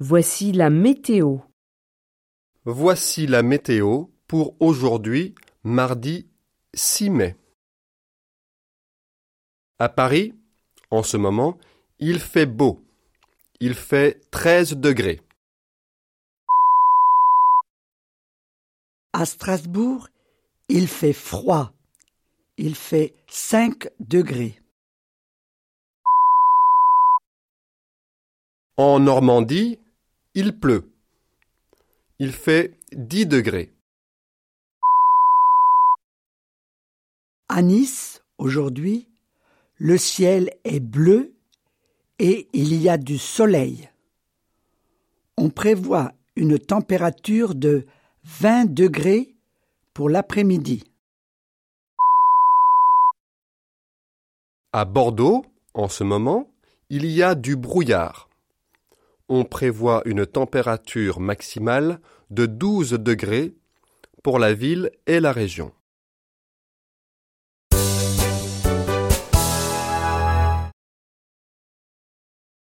Voici la météo. Voici la météo pour aujourd'hui, mardi 6 mai. À Paris, en ce moment, il fait beau. Il fait 13 degrés. À Strasbourg, il fait froid. Il fait 5 degrés. En Normandie, il pleut. Il fait 10 degrés. À Nice, aujourd'hui, le ciel est bleu et il y a du soleil. On prévoit une température de 20 degrés pour l'après-midi. À Bordeaux, en ce moment, il y a du brouillard. On prévoit une température maximale de 12 degrés pour la ville et la région.